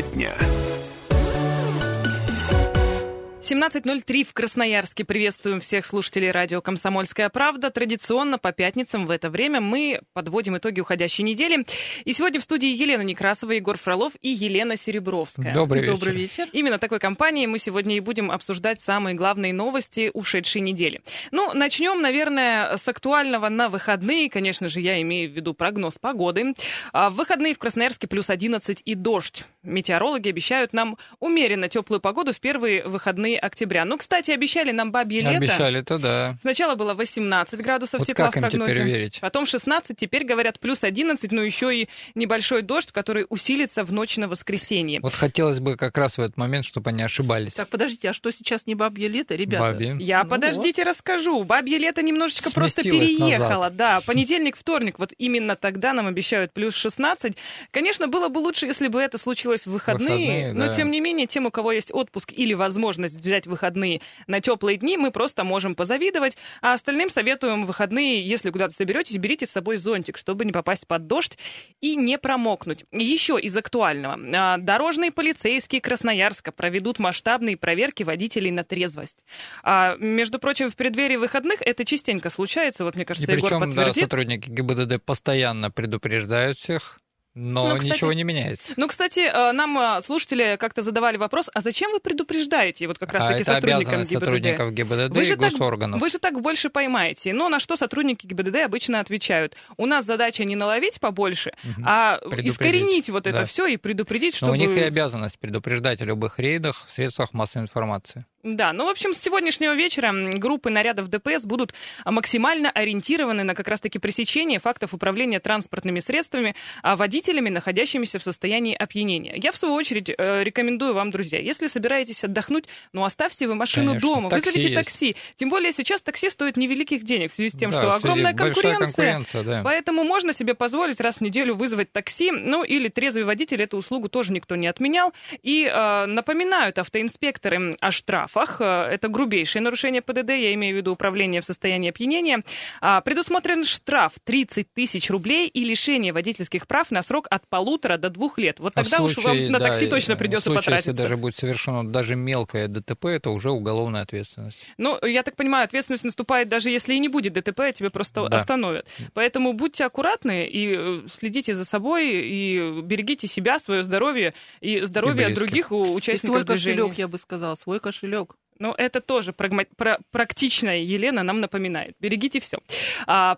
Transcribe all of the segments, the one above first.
Тема дня. 17.03 в Красноярске. Приветствуем всех слушателей радио «Комсомольская правда». Традиционно по пятницам в это время мы подводим итоги уходящей недели. И сегодня в студии Елена Некрасова, Егор Фролов и Елена Серебровская. Добрый вечер. Добрый вечер. Именно такой компанией мы сегодня и будем обсуждать самые главные новости ушедшей недели. Ну, начнем, наверное, с актуального на выходные. Конечно же, я имею в виду прогноз погоды. А в выходные в Красноярске плюс 11 и дождь. Метеорологи обещают нам умеренно теплую погоду в первые выходные октября. Ну, кстати, обещали нам бабье лето. Обещали-то, да. Сначала было 18 градусов Вот тепла как в им прогнозе. теперь верить? Потом 16, теперь говорят плюс 11, но еще и небольшой дождь, который усилится в ночь на воскресенье. Вот хотелось бы как раз в этот момент, чтобы они ошибались. Так, подождите, а что сейчас не бабье лето, ребята? Бабье. Я, Ну подождите, расскажу. Бабье лето немножечко просто переехало. назад. Да, понедельник, вторник, вот именно тогда нам обещают плюс 16. Конечно, было бы лучше, если бы это случилось в выходные, Выходные, но да. тем не менее, тем, у кого есть отпуск или возможность взять выходные на теплые дни, мы просто можем позавидовать. А остальным советуем выходные, если куда-то соберетесь, берите с собой зонтик, чтобы не попасть под дождь и не промокнуть. Еще из актуального. А, Дорожные полицейские Красноярска проведут масштабные проверки водителей на трезвость. А, между прочим, в преддверии выходных это частенько случается. Вот, мне И кажется, Егор причем, да, подтвердит. сотрудники ГИБДД постоянно предупреждают всех, но Ну, кстати, ничего не меняется. Ну, кстати, э, нам э, слушатели как-то задавали вопрос, а зачем вы предупреждаете вот как А раз-таки это сотрудникам ГИБДД? сотрудников ГИБДД Вы и же, так, госорганов. вы же так больше поймаете. Но на что сотрудники ГИБДД обычно отвечают? У нас задача не наловить побольше, Мгм. а искоренить вот это Да. все и предупредить, Но чтобы... у них и обязанность предупреждать о любых рейдах в средствах массовой информации. Да, ну, в общем, с сегодняшнего вечера группы нарядов ДПС будут а, максимально ориентированы на как раз-таки пресечение фактов управления транспортными средствами а, водителями, находящимися в состоянии опьянения. Я, в свою очередь, э, рекомендую вам, друзья, если собираетесь отдохнуть, ну, оставьте вы машину Конечно, дома, такси вызовите есть. такси. Тем более сейчас такси стоит невеликих денег в связи с тем, Да, что огромная конкуренция. конкуренция, да. Поэтому можно себе позволить раз в неделю вызвать такси, ну или трезвый водитель, эту услугу тоже никто не отменял. И э, напоминают автоинспекторы о штрафах. Э, Это грубейшее нарушение ПДД, я имею в виду управление в состоянии опьянения. А, предусмотрен штраф 30 тысяч рублей и лишение водительских прав на срок от полутора до двух лет. Вот А тогда уж случае, вам на да, такси и- точно в придется случае, потратиться. Если даже будет совершено даже мелкое ДТП, это уже уголовная ответственность. Ну, я так понимаю, ответственность наступает даже если и не будет ДТП, а тебе просто Да. остановят. Поэтому будьте аккуратны и э, следите за собой, и берегите себя, свое здоровье и здоровье близких. других у- И участников свой движения. кошелек, я бы сказала, свой кошелек. Ну, это тоже прагма- пра- практичная Елена нам напоминает. Берегите все.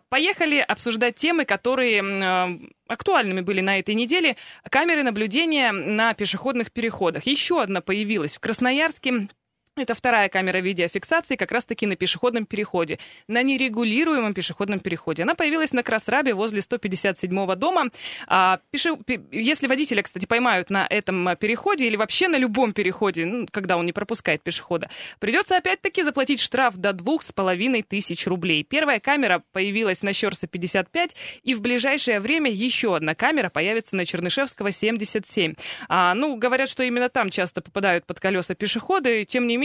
поехали обсуждать темы, которые э, актуальными были на этой неделе. Камеры наблюдения на пешеходных переходах. Еще одна появилась в Красноярске. Это вторая камера видеофиксации как раз-таки на пешеходном переходе, на нерегулируемом пешеходном переходе. Она появилась на Красрабе возле 157-го дома. А, пеше- пе- Если водителя, кстати, поймают на этом а, переходе или вообще на любом переходе, ну, когда он не пропускает пешехода, придется опять-таки заплатить штраф до двух с половиной тысяч рублей. Первая камера появилась на Щерса 55, и в ближайшее время еще одна камера появится на Чернышевского 77. А, ну, говорят, что именно там часто попадают под колеса пешеходы. Тем не менее,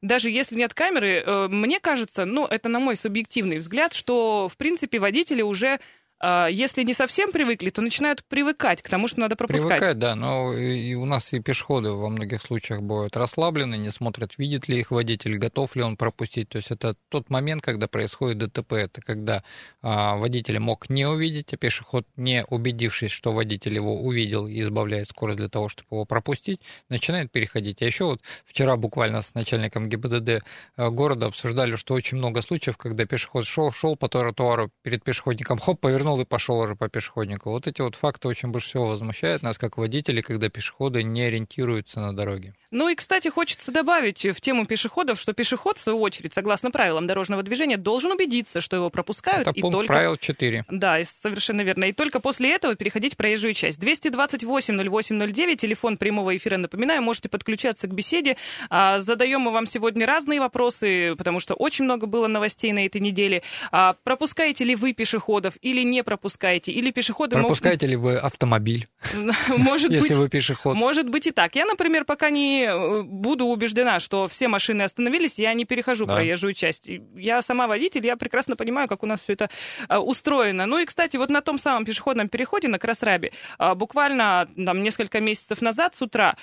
даже если нет камеры, э, мне кажется, ну, это на мой субъективный взгляд, что, в принципе, водители уже если не совсем привыкли, то начинают привыкать к тому, что надо пропускать. Привыкать, да, но и у нас и пешеходы во многих случаях бывают расслаблены, не смотрят, видит ли их водитель, готов ли он пропустить. То есть это тот момент, когда происходит ДТП, это когда а, водитель мог не увидеть, а пешеход, не убедившись, что водитель его увидел и избавляет скорость для того, чтобы его пропустить, начинает переходить. А еще вот вчера буквально с начальником ГИБДД э, города обсуждали, что очень много случаев, когда пешеход шел, шел по тротуару перед пешеходником, хоп, повернул и пошел уже по пешеходнику. Вот эти вот факты очень больше всего возмущают нас, как водителей, когда пешеходы не ориентируются на дороге. Ну и, кстати, хочется добавить в тему пешеходов, что пешеход, в свою очередь, согласно правилам дорожного движения, должен убедиться, что его пропускают. Это и пункт только... правил 4. Да, совершенно верно. И только после этого переходить проезжую часть. 228-08-09, телефон прямого эфира, напоминаю, можете подключаться к беседе. А, задаем мы вам сегодня разные вопросы, потому что очень много было новостей на этой неделе. А, пропускаете ли вы пешеходов или не не пропускаете, или пешеходы Пропускаете могут... ли вы автомобиль? Может быть, если вы пешеход. Может быть и так. Я, например, пока не э, буду убеждена, что все машины остановились, я не перехожу да. проезжую часть. Я сама водитель, я прекрасно понимаю, как у нас все это э, устроено. Ну и, кстати, вот на том самом пешеходном переходе на Красрабе э, буквально там несколько месяцев назад с утра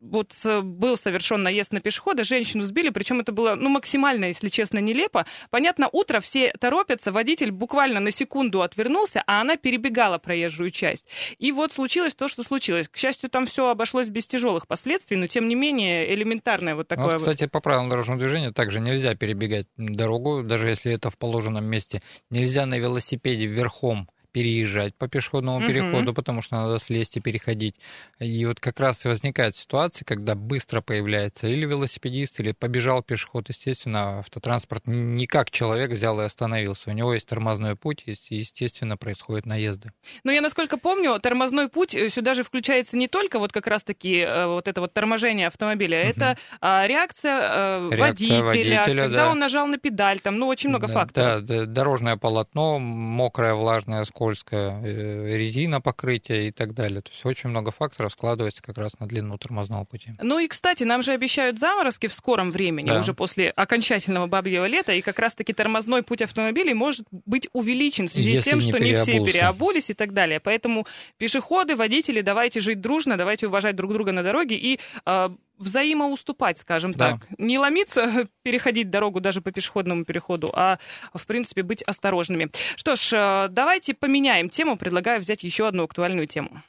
вот был совершен наезд на пешехода, женщину сбили, причем это было, ну, максимально, если честно, нелепо. Понятно, утро все торопятся, водитель буквально на секунду отвернулся, а она перебегала проезжую часть. И вот случилось то, что случилось. К счастью, там все обошлось без тяжелых последствий, но тем не менее элементарное вот такое. Вот, кстати, по правилам дорожного движения также нельзя перебегать дорогу, даже если это в положенном месте. Нельзя на велосипеде верхом переезжать по пешеходному угу. переходу, потому что надо слезть и переходить. И вот как раз и возникает ситуация, когда быстро появляется или велосипедист, или побежал пешеход. Естественно, автотранспорт не как человек взял и остановился. У него есть тормозной путь, и, естественно, происходят наезды. Но я, насколько помню, тормозной путь э, сюда же включается не только вот как раз-таки э, вот это вот торможение автомобиля, угу. это а, реакция, а, реакция водителя, водителя, когда да. он нажал на педаль, там, ну, очень много да, факторов. Да, дорожное полотно, мокраое, влажное, скользкая, э, резина покрытия и так далее. То есть очень много факторов складывается как раз на длину тормозного пути. Ну и, кстати, нам же обещают заморозки в скором времени, да. уже после окончательного бабьего лета, и как раз-таки тормозной путь автомобилей может быть увеличен в связи Если с тем, не что не все переобулись и так далее. Поэтому пешеходы, водители, давайте жить дружно, давайте уважать друг друга на дороге и э, взаимоуступать, скажем да. так. Не ломиться, переходить дорогу даже по пешеходному переходу, а, в принципе, быть осторожными. Что ж, э, давайте поменяем тему. Предлагаю взять еще одну актуальную тему.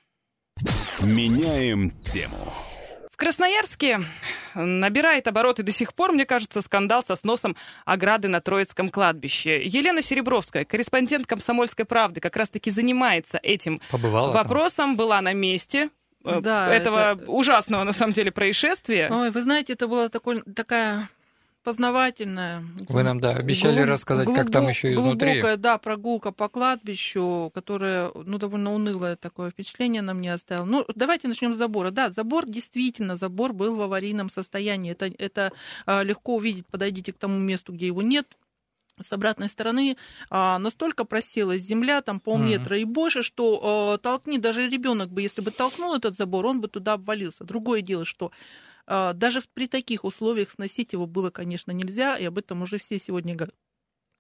Меняем тему. В Красноярске набирает обороты до сих пор, мне кажется, скандал со сносом ограды на Троицком кладбище. Елена Серебровская, корреспондент «Комсомольской правды», как раз-таки занимается этим Побывала вопросом, там. была на месте, да, этого это... ужасного, на самом деле, происшествия. Ой, вы знаете, это была такой, такая познавательная. Вы нам, да, обещали глуб... рассказать, глубок... как там еще изнутри. Глубокая, да, прогулка по кладбищу, которая, ну, довольно унылое такое впечатление на мне оставила. Ну, давайте начнем с забора. Да, забор, действительно, забор был в аварийном состоянии. Это, это а, легко увидеть, подойдите к тому месту, где его нет, с обратной стороны а, настолько просилась земля, там полметра mm-hmm. и больше, что а, толкни даже ребенок бы, если бы толкнул этот забор, он бы туда обвалился. Другое дело, что а, даже при таких условиях сносить его было, конечно, нельзя, и об этом уже все сегодня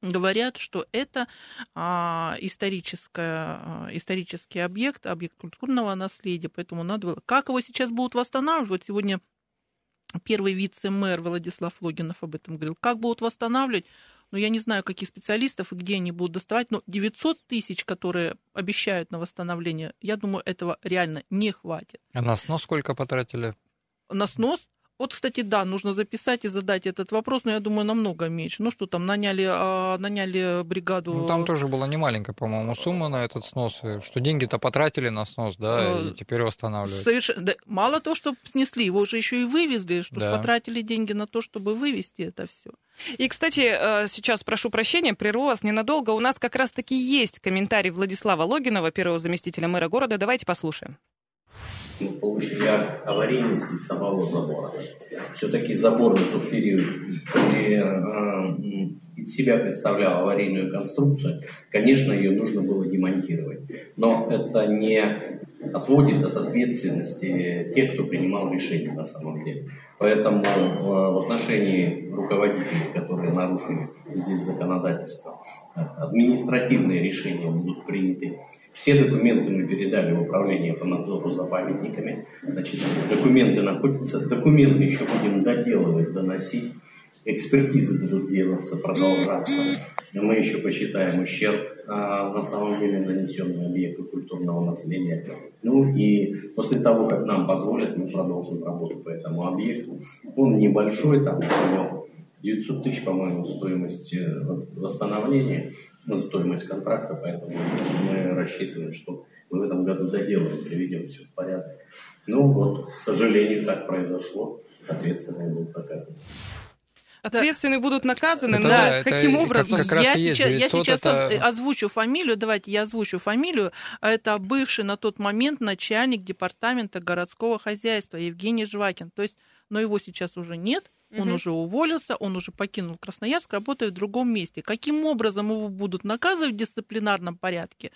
говорят, что это а, историческое, а, исторический объект, объект культурного наследия, поэтому надо было... Как его сейчас будут восстанавливать? Вот сегодня первый вице-мэр Владислав Логинов об этом говорил. Как будут восстанавливать? Но я не знаю, каких специалистов и где они будут доставать, но 900 тысяч, которые обещают на восстановление, я думаю, этого реально не хватит. А на снос сколько потратили? На снос? Вот, кстати, да, нужно записать и задать этот вопрос, но я думаю, намного меньше. Ну что там, наняли, а, наняли бригаду... Ну, там тоже была немаленькая, по-моему, сумма на этот снос, что деньги-то потратили на снос, да, и теперь восстанавливают. Совершенно... Да, мало того, что снесли, его уже еще и вывезли, что да. потратили деньги на то, чтобы вывести это все. И, кстати, э, сейчас прошу прощения, прерву вас ненадолго. У нас как раз-таки есть комментарий Владислава Логинова, первого заместителя мэра города. Давайте послушаем получили аварийности самого забора. Все-таки забор в тот период э, из себя представлял аварийную конструкцию. Конечно, ее нужно было демонтировать. Но это не отводит от ответственности тех, кто принимал решение на самом деле. Поэтому э, в отношении руководителей, которые нарушили здесь законодательство, административные решения будут приняты. Все документы мы передали в управление по надзору за памятниками. Значит, документы находятся, документы еще будем доделывать, доносить. Экспертизы будут делаться, продолжаться. Мы еще посчитаем ущерб на самом деле нанесенный объекту культурного наследия. Ну и после того, как нам позволят, мы продолжим работу по этому объекту. Он небольшой, там у него 900 тысяч, по-моему, стоимость э, восстановления, ну, стоимость контракта, поэтому мы рассчитываем, что мы в этом году доделаем, приведем все в порядок. Ну вот, к сожалению, так произошло, ответственные будут наказаны. Ответственные будут наказаны, это, но да, каким это образом? Как, как я, сейчас, я сейчас это... озвучу фамилию, давайте я озвучу фамилию. Это бывший на тот момент начальник департамента городского хозяйства Евгений Жвакин. То есть, но его сейчас уже нет, Он Мгм. уже уволился, он уже покинул Красноярск, работает в другом месте. Каким образом его будут наказывать в дисциплинарном порядке?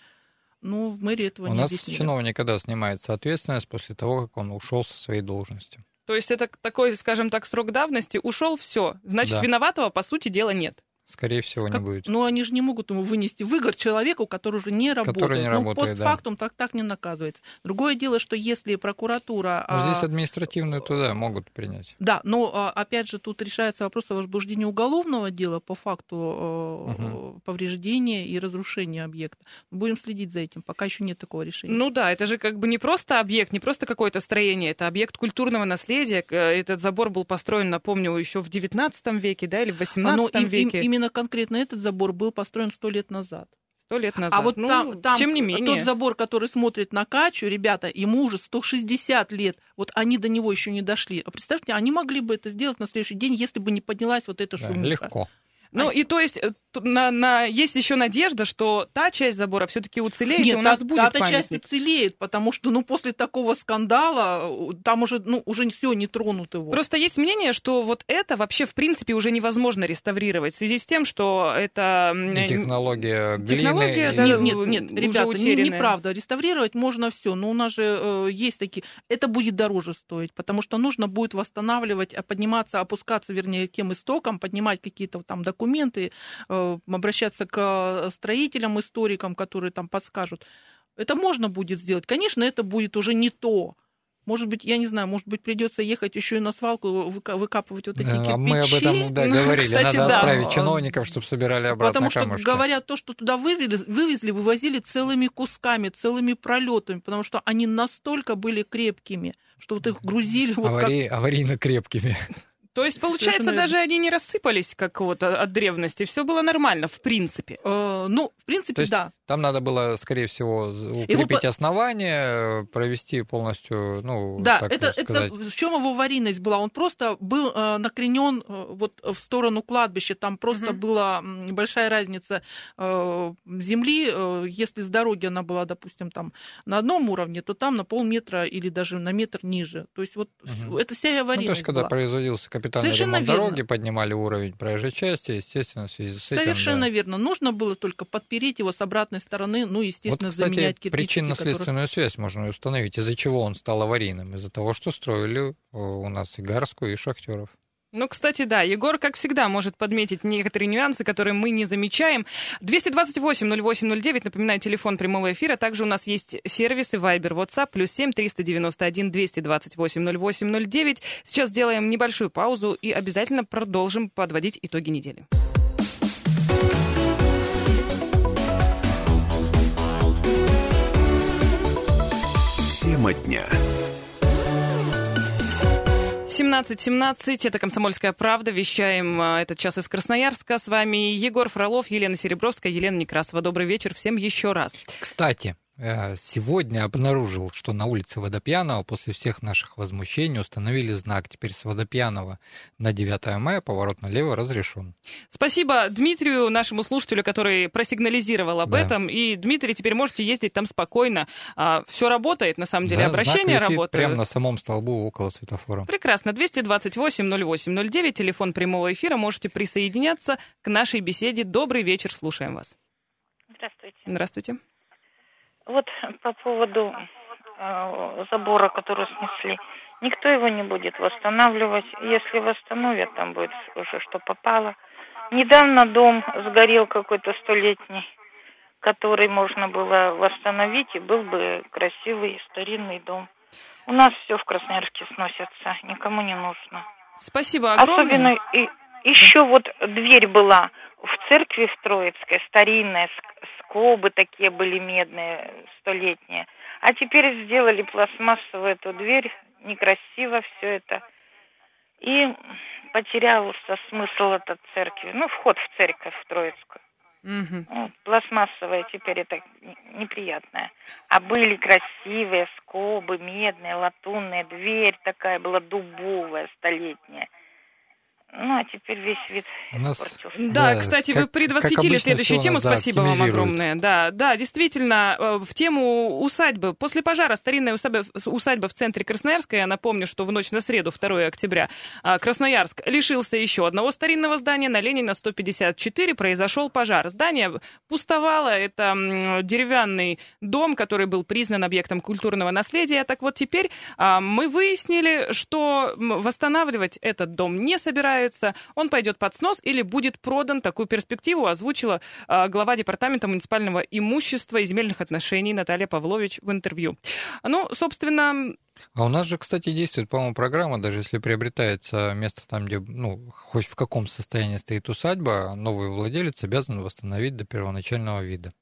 Ну, в мэрии этого У не нас объяснили. чиновник когда снимается ответственность после того, как он ушел со своей должности. То есть это такой, скажем так, срок давности. Ушел, все. Значит, Да. виноватого, по сути дела, нет. Скорее всего, Как- не будет. Ну, они же не могут ему вынести выгор человеку, который уже не работает. не ну, работает, да. постфактум так, так не наказывается. Другое дело, что если прокуратура... Но здесь а, административную туда могут принять. Да, но а, опять же тут решается вопрос о возбуждении уголовного дела по факту э, Мгм. повреждения и разрушения объекта. Будем следить за этим, пока еще нет такого решения. Ну да, это же как бы не просто объект, не просто какое-то строение, это объект культурного наследия. К- Этот забор был построен, напомню, еще в 19 веке, да, или в 18 Но им- им- веке, именно конкретно этот забор был построен сто лет назад. сто лет назад. А вот Ну, там, там тем не менее. тот забор, который смотрит на Качу, ребята, ему уже 160 лет. Вот они до него еще не дошли. А представьте, они могли бы это сделать на следующий день, если бы не поднялась вот эта Да, шумиха. легко. Ну и то есть э, на, на- есть еще надежда, что та часть забора все-таки уцелеет, и Нет, у нас та- будет та-то часть уцелеет, потому что, ну, после такого скандала э, там уже, ну, уже все не тронут его. Просто есть мнение, что вот это вообще в принципе уже невозможно реставрировать в связи с тем, что это И технология глины. технология, и- да, Нет, нет, нет, ребята, не- утерянная. неправда. Реставрировать можно все, но у нас же э, есть такие. Это будет дороже стоить, потому что нужно будет восстанавливать, а, подниматься, опускаться, вернее, тем истокам, поднимать какие-то там документы, э, обращаться к э, строителям, историкам, которые там подскажут. Это можно будет сделать. Конечно, это будет уже не то. Может быть, я не знаю, может быть, придется ехать еще и на свалку выка- выкапывать вот эти Да, кирпичи. а мы об этом да, Ну, говорили. кстати, Надо да. отправить чиновников, чтобы собирали обратно Потому что, камушки. говорят, то, что туда вывели, вывезли, вывозили целыми кусками, целыми пролетами, потому что они настолько были крепкими, что вот их грузили вот как... Авари- Аварийно крепкими. То есть, получается, Совершенно даже они не рассыпались как вот а, от древности. Все было нормально, в принципе. Э, ну, в принципе, То есть да. Там надо было, скорее всего, укрепить по- основание, провести полностью, ну, Да, так это, сказать. это в чем его аварийность была? Он просто был э, накренен э, вот в сторону кладбища. Там просто Мгм. была большая разница э, земли. Э, если с дороги она была, допустим, там на одном уровне, то там на полметра или даже на метр ниже. То есть вот вс- это вся и Ну, аварийность то есть, когда была. производился капитальный Совершенно ремонт верно. дороги, поднимали уровень проезжей части, естественно, в связи с этим... Совершенно да. верно. Нужно было только подпереть его с обратной стороны, ну, естественно, Вот, кстати, заменять кирпичики, причинно-следственную связь можно установить. Из-за чего он стал аварийным? Из-за того, что строили э, у нас и Гарскую, и Шахтеров. Ну, кстати, да, Егор, как всегда, может подметить некоторые нюансы, которые мы не замечаем. 228-08-09, напоминаю, телефон прямого эфира. Также у нас есть сервисы Viber, WhatsApp, плюс 7 391 228 08 Сейчас сделаем небольшую паузу и обязательно продолжим подводить итоги недели. Тема дня. 17.17, это «Комсомольская правда». Вещаем а, этот час из Красноярска. С вами Егор Фролов, Елена Серебровская, Елена Некрасова. Добрый вечер всем еще раз. Кстати, сегодня обнаружил, что на улице Водопьянова после всех наших возмущений установили знак. Теперь с Водопьянова на 9 мая поворот налево разрешен. Спасибо Дмитрию, нашему слушателю, который просигнализировал об Да. этом. И, Дмитрий, теперь можете ездить там спокойно. все работает, на самом деле, Да, висит работают. прямо на самом столбу около светофора. Прекрасно. 228-08-09, телефон прямого эфира. Можете присоединяться к нашей беседе. Добрый вечер, слушаем вас. Здравствуйте. Здравствуйте. Вот по поводу э, забора, который снесли. Никто его не будет восстанавливать. Если восстановят, там будет уже что попало. Недавно дом сгорел какой-то столетний, который можно было восстановить, и был бы красивый старинный дом. У нас все в Красноярске сносится, никому не нужно. Спасибо огромное. Особенно и, еще вот дверь была в церкви в Троицкой, старинная, ск- скобы такие были медные, столетние. А теперь сделали пластмассовую эту дверь, некрасиво все это. И потерялся смысл этой церкви, ну, вход в церковь в Троицкую. Ну, пластмассовая теперь это неприятная. А были красивые скобы, медные, латунные, дверь такая была дубовая, столетняя. Ну, а теперь весь вид У нас- испортился. Да, Да, кстати, как- вы предвосхитили следующую тему. нас, да, Спасибо вам огромное. Да, да, действительно, э, в тему усадьбы. После пожара старинная усадьба, усадьба в центре Красноярска, я напомню, что в ночь на среду, 2 октября, а, Красноярск лишился еще одного старинного здания. На Ленина 154 произошел пожар. Здание пустовало. Это деревянный дом, который был признан объектом культурного наследия. Так вот, теперь а, мы выяснили, что восстанавливать этот дом не собираются. Он пойдет под снос или будет продан. Такую перспективу озвучила а, глава Департамента муниципального имущества и земельных отношений Наталья Павлович в интервью. Ну, собственно, А у нас же, кстати, действует, по-моему, программа, даже если приобретается место там, где, ну, хоть в каком состоянии стоит усадьба, новый владелец обязан восстановить до первоначального вида.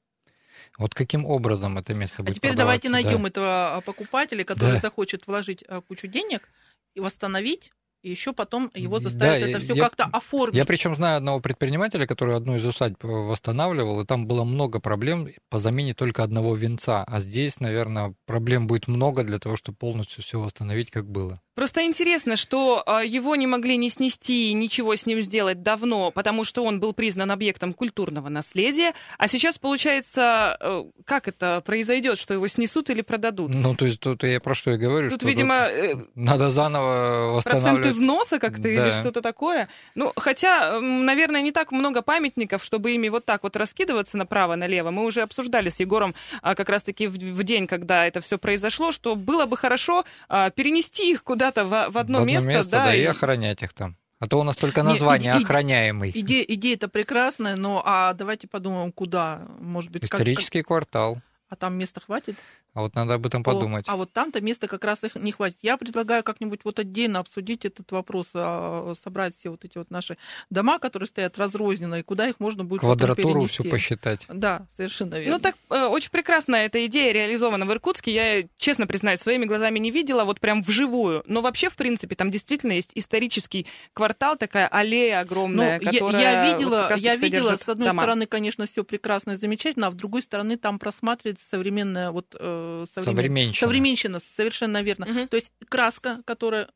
Вот каким образом это место А будет теперь давайте продаваться, да. найдем этого а, покупателя, который Да. захочет вложить а, кучу денег и восстановить, и еще потом его Да, заставить я- это все как-то оформить. Я причем знаю одного предпринимателя, который одну из усадьб э, восстанавливал, и там было много проблем по замене только одного венца. А здесь, наверное, проблем будет много для того, чтобы полностью все восстановить, как было. Просто интересно, что а, его не могли не снести и ничего с ним сделать давно, потому что он был признан объектом культурного наследия. А сейчас, получается, э, как это произойдет, что его снесут или продадут? Ну, то есть тут я про что и говорю, Тут, что видимо, э, надо заново процент восстанавливать. износа как-то или Да. что-то такое. Ну, хотя, наверное, не так много памятников, чтобы ими вот так вот раскидываться направо-налево. Мы уже обсуждали с Егором а, как раз-таки в, в день, когда это все произошло, что было бы хорошо а, перенести их куда-то в, в одно, в место, да, и- и охранять их там. А то у нас только название иде- иде- охраняемый. Идея, идея-то прекрасная, но а давайте подумаем, куда, может быть, как- как- Исторический квартал. а там места хватит? А вот надо об этом О, подумать. А вот там-то места как раз их не хватит. Я предлагаю как-нибудь вот отдельно обсудить этот вопрос, а, собрать все вот эти вот наши дома, которые стоят разрозненно, и куда их можно будет Квадратуру всю посчитать. Да, совершенно верно. Ну так э, очень прекрасно эта идея реализована в Иркутске. Я, честно признаюсь, своими глазами не видела, вот прям вживую. Но вообще, в принципе, там действительно есть исторический квартал, такая аллея Ну, огромная, я, которая я вот видела, раз я видела, с одной дома. стороны, конечно, все прекрасно и замечательно, а с другой стороны, там просматривается современная вот э, современ- Современщина. современщина, совершенно верно. Мгм. То есть краска, которая,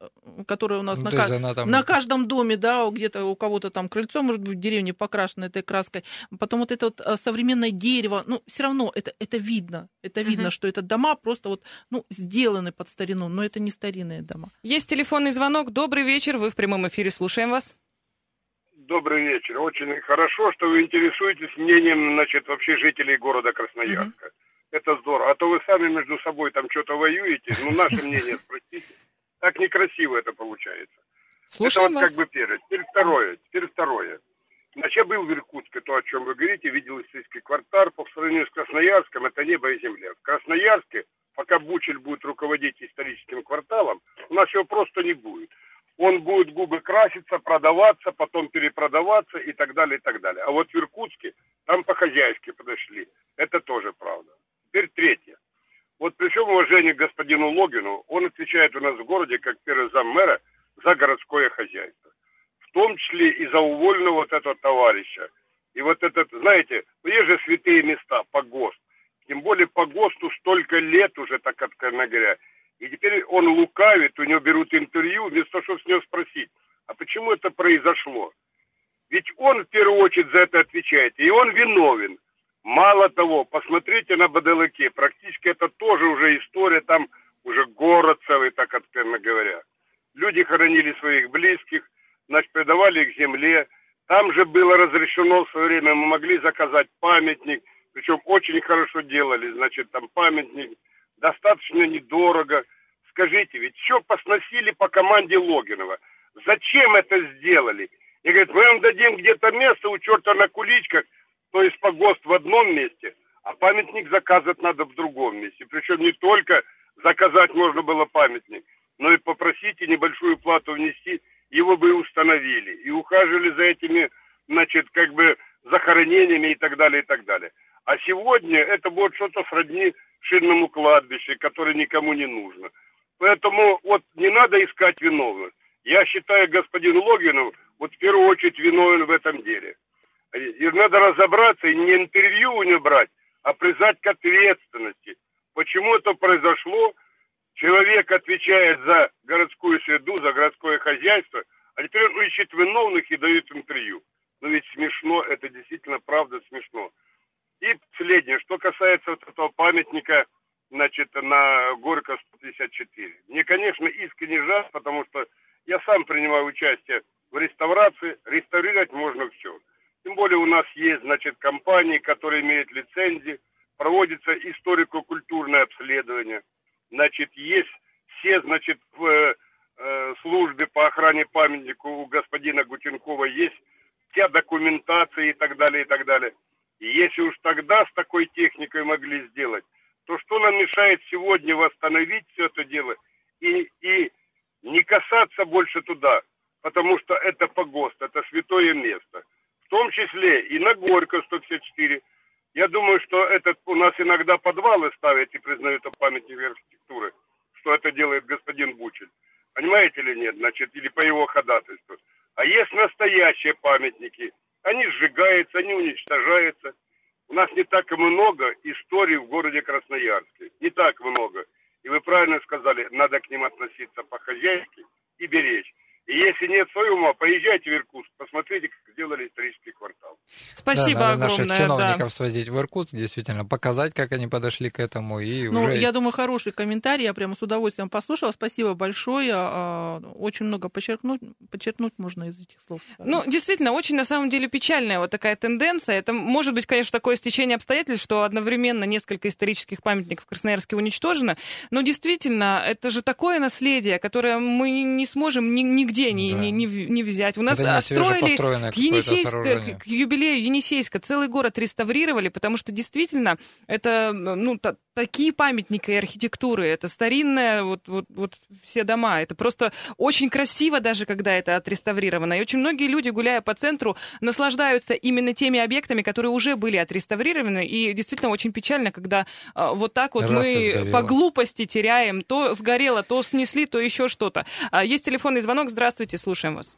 которая у нас Ну, на, ка- там- на каждом доме, да, где-то у кого-то там крыльцо, может быть, в деревне покрашено этой краской. Потом вот это вот э, современное дерево, ну, все равно это, это видно. Это видно, Мгм. что это дома просто вот, ну, сделаны под старину, но это не старинные дома. Есть телефонный звонок. Добрый вечер, вы в прямом эфире, слушаем вас. Добрый вечер. Очень хорошо, что вы интересуетесь мнением, значит, вообще жителей города Красноярска. Это здорово. А то вы сами между собой там что-то воюете. Ну, наше мнение спросите. Так некрасиво это получается. Слушаем это вот вас. как бы первое. Теперь второе. Теперь второе. Значит, я был в Иркутске, то, о чем вы говорите, видел исторический квартал. По сравнению с Красноярском, это небо и земля. В Красноярске, пока Бучель будет руководить историческим кварталом, у нас его просто не будет. Он будет губы краситься, продаваться, потом перепродаваться и так далее, и так далее. А вот в Иркутске, там по-хозяйски подошли. Это тоже третье. Вот при всем уважении к господину Логину, он отвечает у нас в городе, как первый зам мэра, за городское хозяйство. В том числе и за увольного вот этого товарища. И вот этот, знаете, ну, есть же святые места, погост. Тем более по ГОСТу столько лет уже, так откровенно говоря. И теперь он лукавит, у него берут интервью, вместо того, чтобы с него спросить, а почему это произошло? Ведь он в первую очередь за это отвечает, и он виновен. Мало того, посмотрите на Баделыке, практически это тоже уже история, там уже город целый, так откровенно говоря. Люди хоронили своих близких, значит, предавали их земле. Там же было разрешено в свое время, мы могли заказать памятник, причем очень хорошо делали, значит, там памятник, достаточно недорого. Скажите, ведь все посносили по команде Логинова. Зачем это сделали? И говорит, мы вам дадим где-то место у черта на куличках, то есть погост в одном месте, а памятник заказывать надо в другом месте. Причем не только заказать можно было памятник, но и попросите небольшую плату внести, его бы и установили. И ухаживали за этими, значит, как бы захоронениями и так далее, и так далее. А сегодня это будет что-то сродни шинному кладбищу, которое никому не нужно. Поэтому вот не надо искать виновных. Я считаю, господин Логинов вот в первую очередь виновен в этом деле. И надо разобраться и не интервью у него брать, а призвать к ответственности. Почему это произошло? Человек отвечает за городскую среду, за городское хозяйство, А теперь он ищет виновных и дает интервью. Но ведь смешно, это действительно правда смешно. И последнее, что касается вот этого памятника, значит, на Горько 154. Мне, конечно, искренне жаль, потому что я сам принимаю участие в реставрации, реставрировать можно все. Тем более у нас есть, значит, компании, которые имеют лицензии, проводится историко-культурное обследование. Значит, есть все, значит, в э, службе по охране памятника у господина Гутенкова есть вся документация и так далее, и так далее. И если уж тогда с такой техникой могли сделать, то что нам мешает сегодня восстановить все это дело и, и не касаться больше туда, потому что это погост, это святое место. В том числе и на Горько 154. Я думаю, что этот у нас иногда подвалы ставят и признают памятник архитектуры, что это делает господин Бучель. Понимаете или нет? Значит, или по его ходатайству. А есть настоящие памятники. Они сжигаются, они уничтожаются. У нас не так много историй в городе Красноярске. Не так много. И вы правильно сказали, надо к ним относиться по-хозяйски и беречь. И если нет своего ума, поезжайте в Иркутск, посмотрите, как сделали исторический квартал. Спасибо да, надо огромное. наших чиновников да. свозить в Иркутск, действительно, показать, как они подошли к этому. И ну, уже... я думаю, хороший комментарий, я прямо с удовольствием послушала. Спасибо большое. А, очень много подчеркнуть, подчеркнуть можно из этих слов. Ну, действительно, очень на самом деле печальная вот такая тенденция. Это может быть, конечно, такое стечение обстоятельств, что одновременно несколько исторических памятников в Красноярске уничтожено. Но действительно, это же такое наследие, которое мы не сможем нигде не, да. не, не, не взять. У нас Это строили к, Енисейск, к юбилею Енисейска целый город реставрировали, потому что действительно это ну, та, такие памятники архитектуры, это старинная, вот, вот, вот все дома. Это просто очень красиво даже, когда это отреставрировано. И очень многие люди, гуляя по центру, наслаждаются именно теми объектами, которые уже были отреставрированы. И действительно очень печально, когда а, вот так вот Раз мы по глупости теряем. То сгорело, то снесли, то еще что-то. А, есть телефонный звонок. Здравствуйте. Здравствуйте, слушаем вас.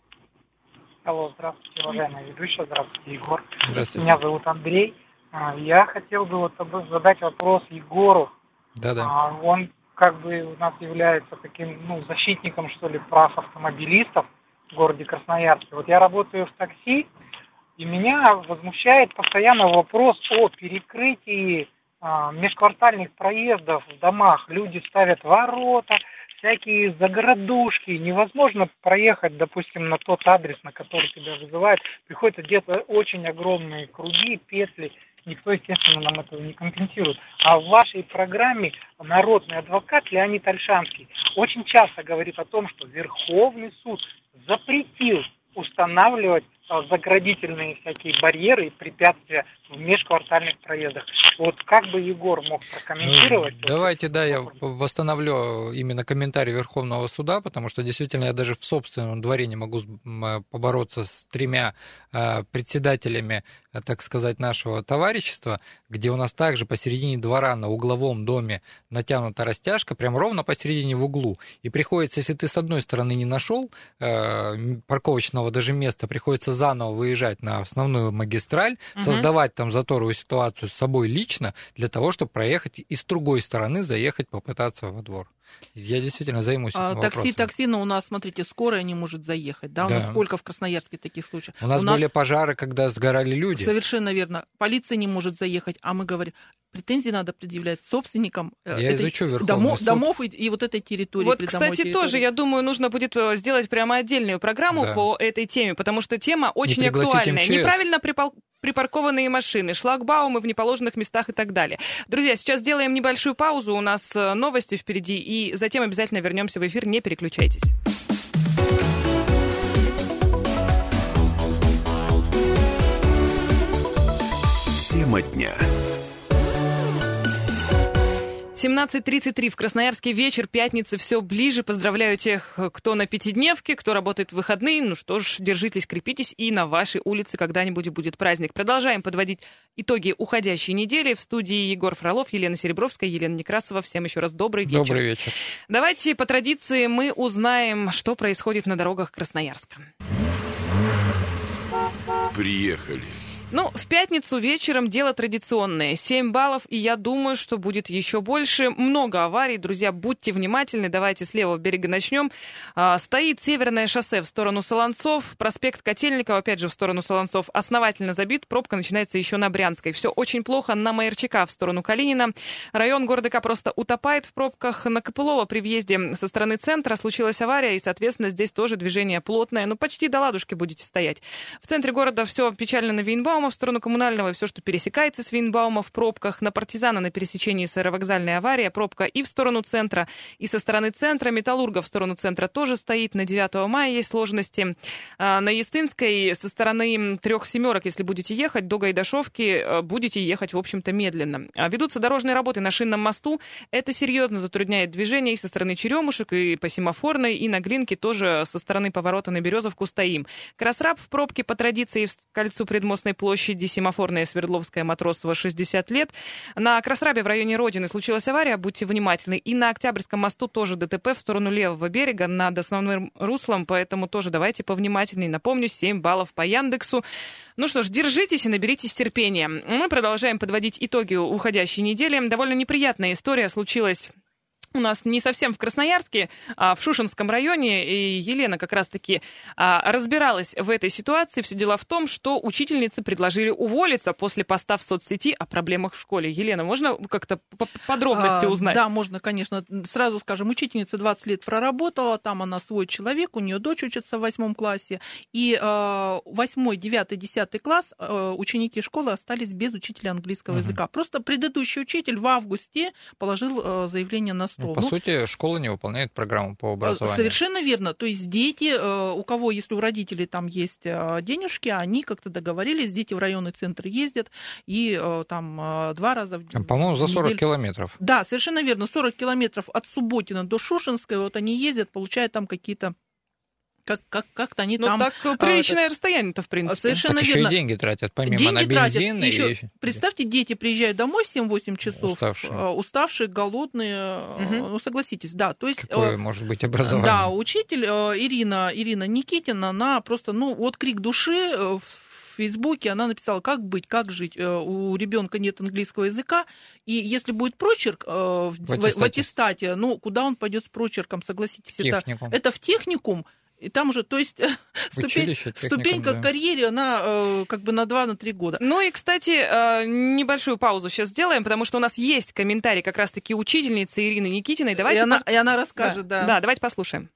Алло, здравствуйте, уважаемая ведущая, здравствуйте, Егор. Здравствуйте. Меня зовут Андрей. А, я хотел бы вот задать вопрос Егору. Да-да. А, он как бы у нас является таким, ну, защитником, что ли, прав автомобилистов в городе Красноярске. Вот я работаю в такси, и меня возмущает постоянно вопрос о перекрытии а, межквартальных проездов в домах. Люди ставят ворота, всякие загородушки, невозможно проехать, допустим, на тот адрес, на который тебя вызывают. Приходится где-то очень огромные круги, петли, никто, естественно, нам этого не компенсирует. А в вашей программе народный адвокат Леонид Альшанский очень часто говорит о том, что Верховный суд запретил устанавливать заградительные всякие барьеры и препятствия в межквартальных проездах. Вот как бы Егор мог прокомментировать? Ну, давайте, да, я восстановлю именно комментарий Верховного суда, потому что действительно я даже в собственном дворе не могу побороться с тремя а, председателями, так сказать, нашего товарищества, где у нас также посередине двора на угловом доме натянута растяжка, прям ровно посередине в углу. И приходится, если ты с одной стороны не нашел э, парковочного даже места, приходится заново выезжать на основную магистраль, угу. создавать там заторовую ситуацию с собой лично, для того, чтобы проехать и с другой стороны заехать, попытаться во двор. Я действительно займусь а, этим Такси, вопросом. такси, но у нас, смотрите, скорая не может заехать, да? У да. нас сколько в Красноярске таких случаев? У нас у были нас... пожары, когда сгорали люди. Совершенно верно. Полиция не может заехать, а мы говорим, претензии надо предъявлять собственникам э, я этой изучу домов, домов и, и вот этой территории. Вот, кстати, территории. тоже, я думаю, нужно будет э, сделать прямо отдельную программу да. по этой теме, потому что тема очень актуальная. МЧС. Неправильно припол припаркованные машины, шлагбаумы в неположенных местах и так далее. Друзья, сейчас сделаем небольшую паузу, у нас э, новости впереди, и затем обязательно вернемся в эфир, не переключайтесь. Тема дня. 17.33 в Красноярске вечер, пятница, все ближе. Поздравляю тех, кто на пятидневке, кто работает в выходные. Ну что ж, держитесь, крепитесь, и на вашей улице когда-нибудь будет праздник. Продолжаем подводить итоги уходящей недели. В студии Егор Фролов, Елена Серебровская, Елена Некрасова. Всем еще раз добрый вечер. Добрый вечер. Давайте по традиции мы узнаем, что происходит на дорогах Красноярска. Приехали Ну, в пятницу вечером дело традиционное. 7 баллов, и я думаю, что будет еще больше. Много аварий, друзья, будьте внимательны. Давайте с левого берега начнем. А, стоит северное шоссе в сторону Солонцов, проспект Котельникова, опять же, в сторону Солонцов, основательно забит. Пробка начинается еще на Брянской. Все очень плохо на Майерчика в сторону Калинина. Район города просто утопает в пробках. На Копылова при въезде со стороны центра случилась авария, и, соответственно, здесь тоже движение плотное. Ну, почти до ладушки будете стоять. В центре города все печально на Вейнбаум Винбаума в сторону коммунального, и все, что пересекается с Винбаума в пробках. На партизана на пересечении с аэровокзальной авария, пробка и в сторону центра, и со стороны центра. Металлурга в сторону центра тоже стоит. На 9 мая есть сложности. А, на Естинской со стороны трех семерок, если будете ехать до Гайдашовки, э, будете ехать, в общем-то, медленно. А, ведутся дорожные работы на шинном мосту. Это серьезно затрудняет движение и со стороны Черемушек, и по семафорной, и на Глинке тоже со стороны поворота на Березовку стоим. Красраб в пробке по традиции в кольцу предмостной площади площади Семафорная Свердловская Матросова 60 лет. На Красрабе в районе Родины случилась авария, будьте внимательны. И на Октябрьском мосту тоже ДТП в сторону левого берега над основным руслом, поэтому тоже давайте повнимательнее. Напомню, 7 баллов по Яндексу. Ну что ж, держитесь и наберитесь терпения. Мы продолжаем подводить итоги уходящей недели. Довольно неприятная история случилась у нас не совсем в Красноярске, а в Шушинском районе. И Елена как раз-таки а, разбиралась в этой ситуации. Все дело в том, что учительницы предложили уволиться после поста в соцсети о проблемах в школе. Елена, можно как-то подробности а, узнать? Да, можно, конечно. Сразу скажем, учительница 20 лет проработала, там она свой человек, у нее дочь учится в восьмом классе. И а, восьмой, девятый, десятый класс а, ученики школы остались без учителя английского угу. языка. Просто предыдущий учитель в августе положил заявление на ну, по ну, сути, школа не выполняет программу по образованию. Совершенно верно. То есть дети, э, у кого, если у родителей там есть э, денежки, они как-то договорились, дети в районный центр ездят, и э, там два раза в день. По-моему, за 40 неделю. километров. Да, совершенно верно. 40 километров от Субботина до Шушинской, вот они ездят, получают там какие-то как, как, как-то они ну, там... так а, приличное а, расстояние-то, в принципе. Совершенно так верно. еще и деньги тратят, помимо деньги на бензин. Тратят. Еще, и... Представьте, дети приезжают домой в 7-8 часов, уставшие, а, уставшие голодные, угу. ну, согласитесь, да. То есть, Какое может быть образование? Да, учитель Ирина, Ирина Никитина, она просто, ну, вот крик души в Фейсбуке она написала, как быть, как жить. У ребенка нет английского языка, и если будет прочерк в, в, аттестате. в аттестате, ну, куда он пойдет с прочерком, согласитесь, это, это в техникум, и там уже, то есть ступень, ступенька да. к карьере, она э, как бы на 2-3 года. Ну и, кстати, э, небольшую паузу сейчас сделаем, потому что у нас есть комментарий как раз-таки учительницы Ирины Никитиной. Давайте и, она, по... и она расскажет, да. да. Да, давайте послушаем.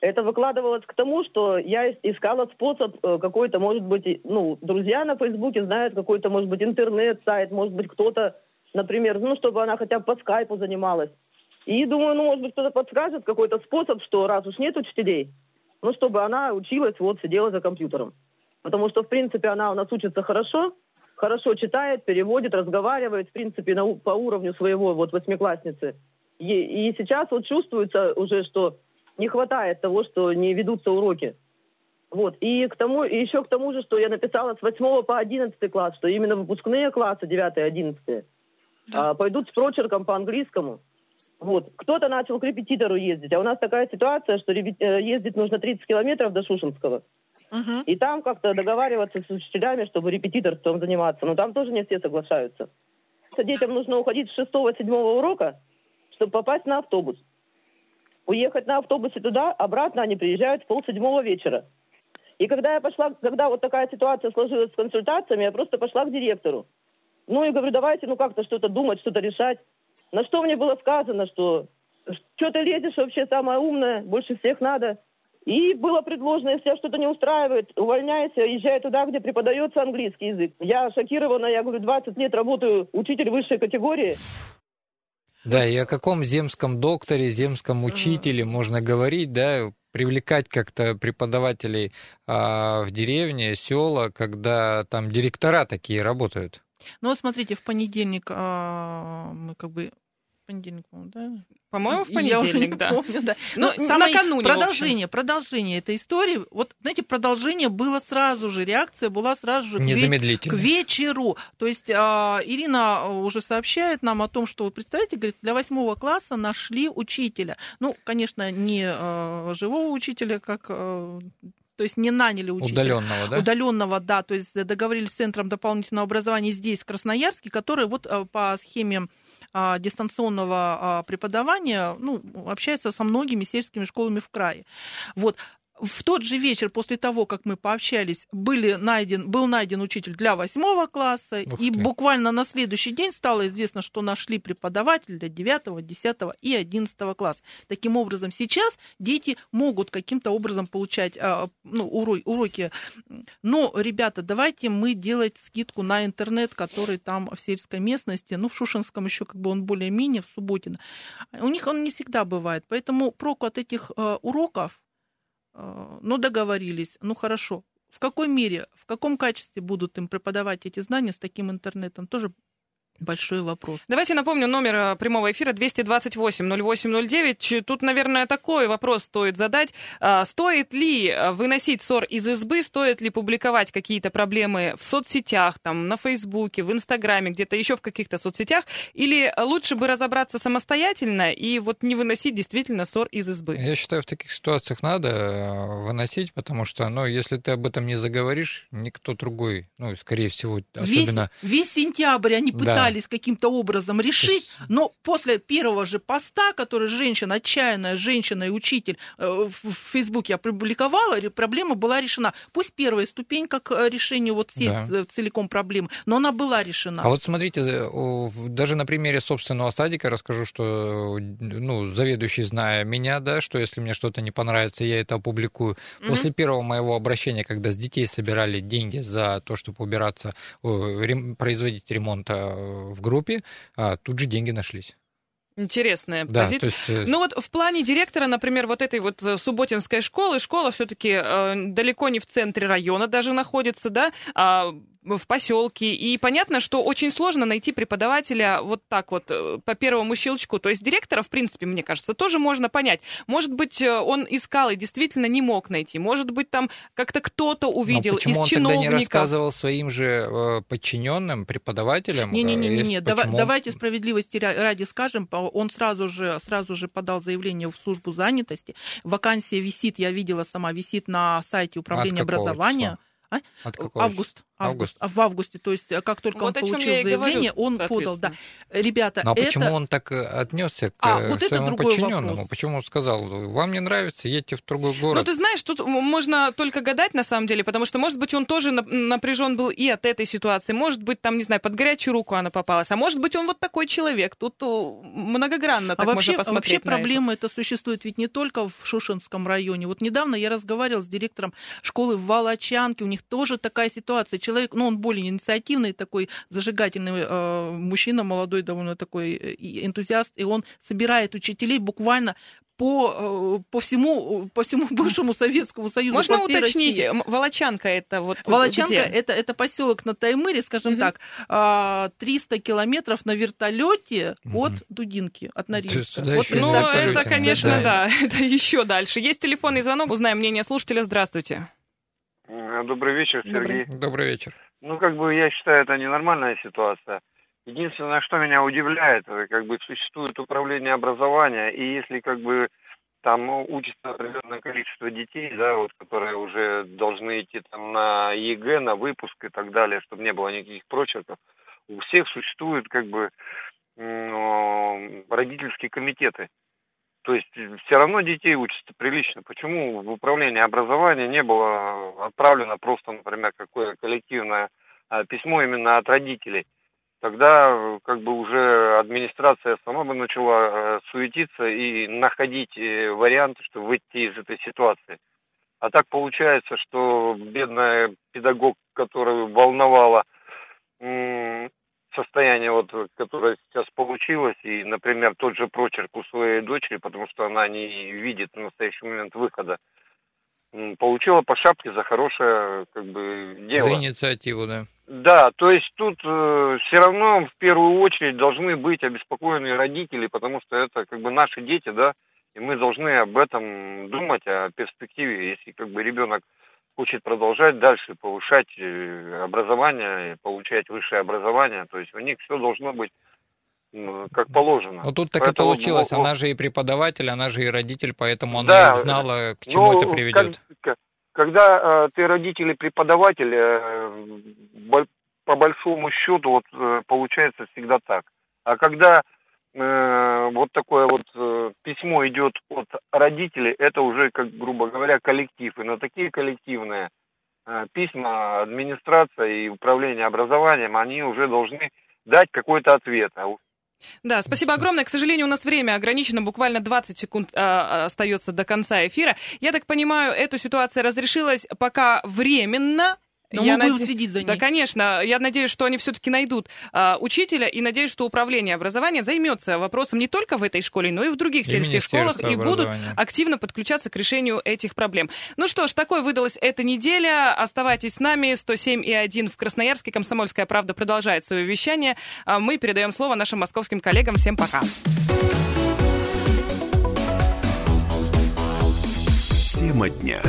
Это выкладывалось к тому, что я искала способ э, какой-то, может быть, ну, друзья на Фейсбуке знают какой-то, может быть, интернет-сайт, может быть, кто-то, например, ну, чтобы она хотя бы по скайпу занималась. И думаю, ну, может быть, кто-то подскажет какой-то способ, что раз уж нет учителей, ну, чтобы она училась, вот, сидела за компьютером. Потому что, в принципе, она у нас учится хорошо, хорошо читает, переводит, разговаривает, в принципе, на, по уровню своего вот восьмиклассницы. И, и сейчас вот чувствуется уже, что не хватает того, что не ведутся уроки. Вот. И к тому, и еще к тому же, что я написала с 8 по 11 класс, что именно выпускные классы 9 и 11 да. а, пойдут с прочерком по английскому. Вот. Кто-то начал к репетитору ездить, а у нас такая ситуация, что э, ездить нужно 30 километров до Шушинского. Uh-huh. И там как-то договариваться с учителями, чтобы репетиторством заниматься. Но там тоже не все соглашаются. Детям нужно уходить с 6-7 урока, чтобы попасть на автобус. Уехать на автобусе туда, обратно они приезжают в полседьмого вечера. И когда я пошла, когда вот такая ситуация сложилась с консультациями, я просто пошла к директору. Ну и говорю, давайте ну как-то что-то думать, что-то решать. На что мне было сказано, что что ты лезешь вообще самая умная, больше всех надо. И было предложено, если что-то не устраивает, увольняйся, езжай туда, где преподается английский язык. Я шокирована, я говорю, 20 лет работаю учитель высшей категории. Да, и о каком земском докторе, земском учителе uh-huh. можно говорить, да, привлекать как-то преподавателей а, в деревне, села, когда там директора такие работают. Ну вот смотрите, в понедельник а, мы как бы понедельник, по-моему, да? По-моему, в понедельник, Я уже не да. помню, да. Но, Но самое накануне, продолжение, продолжение этой истории. Вот, знаете, продолжение было сразу же, реакция была сразу же Незамедлительно. к, вечеру. То есть а, Ирина уже сообщает нам о том, что, вот, представляете, говорит, для восьмого класса нашли учителя. Ну, конечно, не а, живого учителя, как а, то есть не наняли учителя. Удаленного, да? Удаленного, да, то есть договорились с Центром дополнительного образования здесь, в Красноярске, который вот э, по схеме а, дистанционного а, преподавания ну, общается со многими сельскими школами в крае. Вот в тот же вечер после того, как мы пообщались, были найден, был найден учитель для восьмого класса, Ух и ты. буквально на следующий день стало известно, что нашли преподавателя для девятого, десятого и одиннадцатого класса. Таким образом, сейчас дети могут каким-то образом получать а, ну, уро- уроки. Но, ребята, давайте мы делать скидку на интернет, который там в сельской местности, ну, в Шушинском еще как бы он более-менее, в Субботино. У них он не всегда бывает. Поэтому проку от этих э, уроков ну, договорились, ну хорошо. В какой мере, в каком качестве будут им преподавать эти знания с таким интернетом, тоже большой вопрос. Давайте напомню номер э, прямого эфира 228-0809. Тут, наверное, такой вопрос стоит задать. А, Стоит ли э, выносить ссор из избы, стоит ли публиковать какие-то проблемы в соцсетях, там, на Фейсбуке, в Инстаграме, где-то еще в каких-то соцсетях, или лучше бы разобраться самостоятельно и вот не выносить действительно ссор из избы? Я считаю, в таких ситуациях надо э, выносить, потому что, ну, если ты об этом не заговоришь, никто другой, ну, скорее всего, особенно... Весь, весь сентябрь они Да. Пытались каким-то образом решить, но после первого же поста, который женщина, отчаянная женщина и учитель э, в Фейсбуке опубликовала, проблема была решена. Пусть первая ступень как э, решение вот здесь Да. э, целиком проблемы, но она была решена. А вот смотрите, даже на примере собственного садика расскажу, что ну, заведующий, зная меня, да, что если мне что-то не понравится, я это опубликую. Мгм. После первого моего обращения, когда с детей собирали деньги за то, чтобы убираться, производить ремонт а, в группе, а, тут же деньги нашлись. Интересная Да, позиция. есть, э, Ну вот в плане директора, например, вот этой вот э, субботинской школы, школа все-таки далеко не в центре района даже находится, да, а в поселке. И понятно, что очень сложно найти преподавателя вот так вот э, по первому щелчку. То есть директора, в принципе, мне кажется, тоже можно понять. Может быть, э, он искал и действительно не мог найти. Может быть, там как-то кто-то но увидел почему из он тогда не рассказывал своим же э, подчиненным, преподавателям? э, Не-не-не, если- не, давай, почему? давайте справедливости ра- ради скажем, по- он сразу же, сразу же подал заявление в службу занятости. Вакансия висит, я видела сама, висит на сайте управления образования. числа? А? От какого Август. Август. Август. А в августе, то есть э, как только Вот он получил и говорю, заявление, он подал. Да. Ребята, Ну а это... почему он так э, отнесся к А, э, вот это своему подчиненному? вопрос. Почему он сказал, вам не нравится, едьте в другой Ну, город? ты знаешь, тут можно только гадать, на самом деле, потому что, может быть, он тоже напряжен был и от этой ситуации. Может быть, там, не знаю, под горячую руку она попалась. А может быть, он вот такой человек. Тут э, многогранно так а вообще, можно посмотреть вообще на это. проблема это существует ведь не только в Шушинском районе. Вот недавно я разговаривала с директором школы в Волочанке, у них тоже такая ситуация. Человек, ну, он более инициативный, такой зажигательный э, мужчина, молодой довольно такой э, энтузиаст, и он собирает учителей буквально по, э, по, всему, по всему бывшему Советскому Союзу. Можно по всей уточнить, России. Волочанка это вот Волочанка где? это, это поселок на Таймыре, скажем Мгм. так, а, 300 километров на вертолете Мгм. от Дудинки, от Норильска. Вот Ну, это, конечно, да. да, это еще дальше. Есть телефонный звонок, узнаем мнение слушателя. Здравствуйте. Добрый вечер, Добрый. Сергей. Добрый вечер. Ну, как бы я считаю, это ненормальная ситуация. Единственное, что меня удивляет, э, как бы существует управление образования, и если как бы там учится определенное количество детей, да, вот, которые уже должны идти там на ЕГЭ, на выпуск и так далее, чтобы не было никаких прочерков, у всех существуют как бы родительские комитеты. То есть все равно детей учатся прилично. Почему в управление образования не было отправлено просто, например, какое коллективное а, письмо именно от родителей? Тогда э, как бы уже администрация сама бы начала э, суетиться и находить э, варианты, чтобы выйти из этой ситуации. А так получается, что бедная педагог, которую волновала состояние, вот, которое сейчас получилось, и, например, тот же прочерк у своей дочери, потому что она не видит в настоящий момент выхода, получила по шапке за хорошее как бы дело. За инициативу, да. Да, то есть тут все равно в первую очередь должны быть обеспокоены родители, потому что это как бы наши дети, да, и мы должны об этом думать, о перспективе, если как бы ребенок хочет продолжать дальше повышать э, образование, получать высшее образование, то есть у них все должно быть как положено. Ну тут так Поэтому и получилось. вот- Она же и преподаватель, она же и родитель, поэтому она Да, знала, к чему Ну, это приведет. Как, когда э, ты родитель и преподаватель, э, по большому счету вот э, получается всегда так. А когда э, вот такое вот э, письмо идет от родителей, это уже, как грубо говоря, коллектив. И на такие коллективные э, письма администрация и управление образованием, они уже должны дать какой-то ответ. А да, спасибо огромное. К сожалению, у нас время ограничено, буквально 20 секунд а, остается до конца эфира. Я так понимаю, эта ситуация разрешилась пока временно, но я мы будем над... следить за ней. Да, конечно. Я надеюсь, что они все-таки найдут а, учителя, и надеюсь, что управление образования займется вопросом не только в этой школе, но и в других и сельских школах, и будут активно подключаться к решению этих проблем. Ну что ж, такой выдалась эта неделя. Оставайтесь с нами. 107 и 1 в Красноярске. Комсомольская правда продолжает свое вещание. А мы передаем слово нашим московским коллегам. Всем пока. Тема дня.